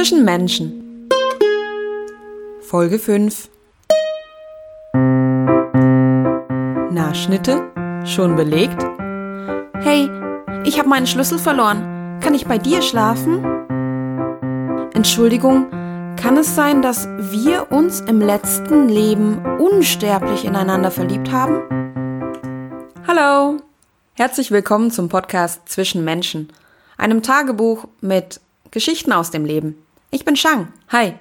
Zwischen Menschen. Folge 5. Na, Schnitte? Schon belegt? Hey, ich habe meinen Schlüssel verloren. Kann ich bei dir schlafen? Entschuldigung, kann es sein, dass wir uns im letzten Leben unsterblich ineinander verliebt haben? Hallo, herzlich willkommen zum Podcast Zwischen Menschen, einem Tagebuch mit Geschichten aus dem Leben. Ich bin Shang. Hi.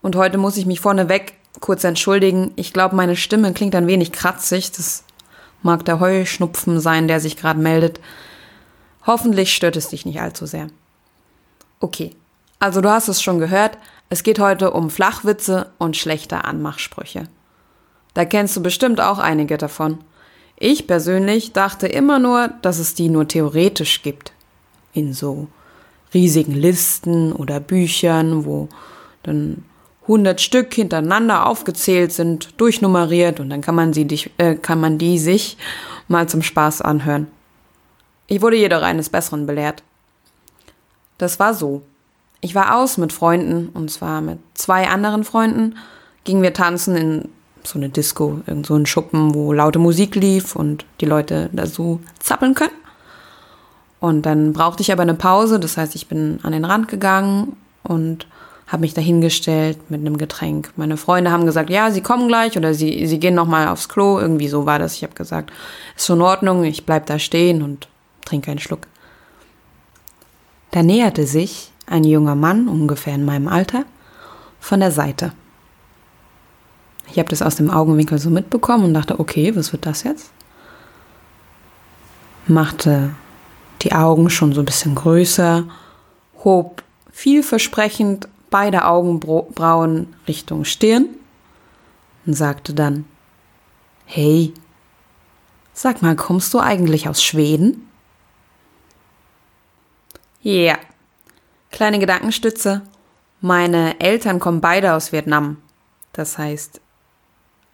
Und heute muss ich mich vorneweg kurz entschuldigen. Ich glaube, meine Stimme klingt ein wenig kratzig. Das mag der Heuschnupfen sein, der sich gerade meldet. Hoffentlich stört es dich nicht allzu sehr. Okay, also du hast es schon gehört. Es geht heute um Flachwitze und schlechte Anmachsprüche. Da kennst du bestimmt auch einige davon. Ich persönlich dachte immer nur, dass es die nur theoretisch gibt. In so riesigen Listen oder Büchern, wo dann 100 Stück hintereinander aufgezählt sind, durchnummeriert und dann kann man sie äh, kann man die sich mal zum Spaß anhören. Ich wurde jedoch eines Besseren belehrt. Das war so. Ich war aus mit Freunden und zwar mit zwei anderen Freunden gingen wir tanzen in so eine Disco, in so einen Schuppen, wo laute Musik lief und die Leute da so zappeln können. Und dann brauchte ich aber eine Pause, das heißt, ich bin an den Rand gegangen und habe mich dahingestellt mit einem Getränk. Meine Freunde haben gesagt, ja, sie kommen gleich oder sie, sie gehen nochmal aufs Klo. Irgendwie so war das. Ich habe gesagt, ist schon in Ordnung, ich bleib da stehen und trinke einen Schluck. Da näherte sich ein junger Mann, ungefähr in meinem Alter, von der Seite. Ich habe das aus dem Augenwinkel so mitbekommen und dachte, okay, was wird das jetzt? Machte die Augen schon so ein bisschen größer, hob vielversprechend beide Augenbrauen Richtung Stirn und sagte dann, Hey, sag mal, kommst du eigentlich aus Schweden? Ja, yeah. kleine Gedankenstütze. Meine Eltern kommen beide aus Vietnam. Das heißt,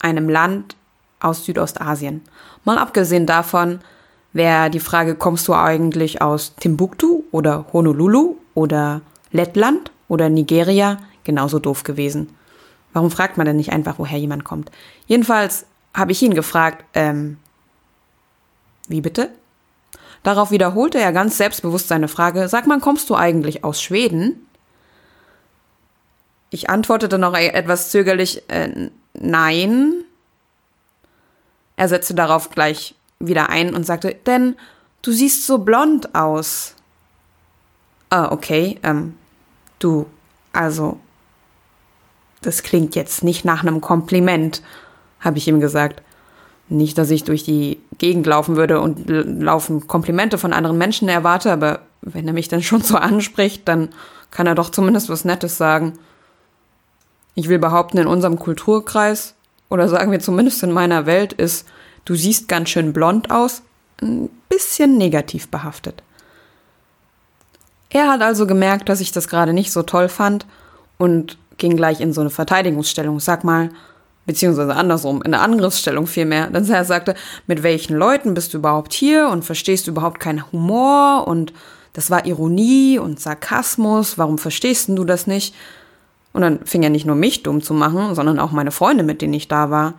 einem Land aus Südostasien. Mal abgesehen davon, wäre die Frage, kommst du eigentlich aus Timbuktu oder Honolulu oder Lettland oder Nigeria genauso doof gewesen. Warum fragt man denn nicht einfach, woher jemand kommt? Jedenfalls habe ich ihn gefragt, ähm, wie bitte? Darauf wiederholte er ganz selbstbewusst seine Frage, sag mal, kommst du eigentlich aus Schweden? Ich antwortete noch e-, etwas zögerlich, äh, nein. Er setzte darauf gleich wieder ein und sagte, denn du siehst so blond aus. Ah, okay, ähm, du, also, das klingt jetzt nicht nach einem Kompliment, habe ich ihm gesagt. Nicht, dass ich durch die Gegend laufen würde und laufen Komplimente von anderen Menschen erwarte, aber wenn er mich dann schon so anspricht, dann kann er doch zumindest was Nettes sagen. Ich will behaupten, in unserem Kulturkreis, oder sagen wir zumindest in meiner Welt, ist du siehst ganz schön blond aus, ein bisschen negativ behaftet. Er hat also gemerkt, dass ich das gerade nicht so toll fand und ging gleich in so eine Verteidigungsstellung. Sag mal, beziehungsweise andersrum, in eine Angriffsstellung vielmehr. Dann er sagte, mit welchen Leuten bist du überhaupt hier und verstehst du überhaupt keinen Humor und das war Ironie und Sarkasmus, warum verstehst du das nicht? Und dann fing er nicht nur mich dumm zu machen, sondern auch meine Freunde, mit denen ich da war.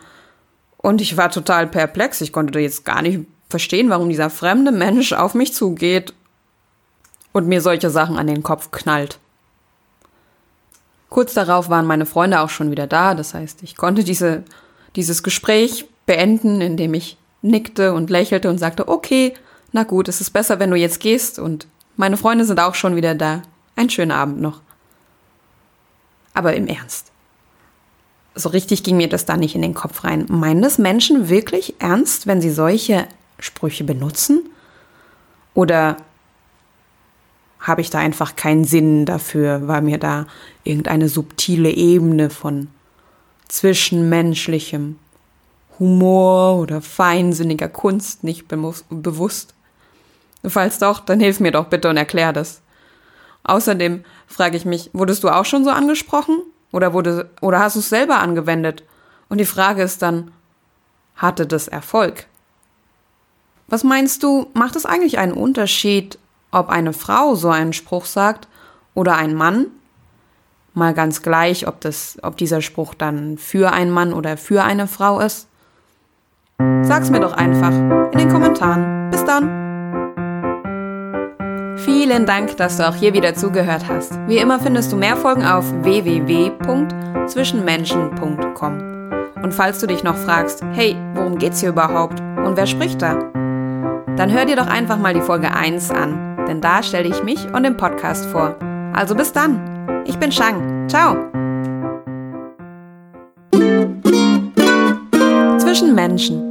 Und ich war total perplex. Ich konnte jetzt gar nicht verstehen, warum dieser fremde Mensch auf mich zugeht und mir solche Sachen an den Kopf knallt. Kurz darauf waren meine Freunde auch schon wieder da. Das heißt, ich konnte diese, dieses Gespräch beenden, indem ich nickte und lächelte und sagte, okay, na gut, es ist besser, wenn du jetzt gehst und meine Freunde sind auch schon wieder da. Ein schöner Abend noch. Aber im Ernst so richtig ging mir das da nicht in den Kopf rein. Meinen das Menschen wirklich ernst, wenn sie solche Sprüche benutzen? Oder habe ich da einfach keinen Sinn dafür, weil mir da irgendeine subtile Ebene von zwischenmenschlichem Humor oder feinsinniger Kunst nicht bewusst? Falls doch, dann hilf mir doch bitte und erklär das. Außerdem frage ich mich, wurdest du auch schon so angesprochen? Oder, wurde, oder hast du es selber angewendet? Und die Frage ist dann, hatte das Erfolg? Was meinst du, macht es eigentlich einen Unterschied, ob eine Frau so einen Spruch sagt oder ein Mann? mal ganz gleich, ob, das, ob dieser Spruch dann für einen Mann oder für eine Frau ist. Sag's mir doch einfach in den Kommentaren. Bis dann! Vielen Dank, dass du auch hier wieder zugehört hast. Wie immer findest du mehr Folgen auf www.zwischenmenschen.com. Und falls du dich noch fragst, hey, worum geht's hier überhaupt und wer spricht da? Dann hör dir doch einfach mal die Folge 1 an, denn da stelle ich mich und den Podcast vor. Also bis dann. Ich bin Shang. Ciao. Zwischen Menschen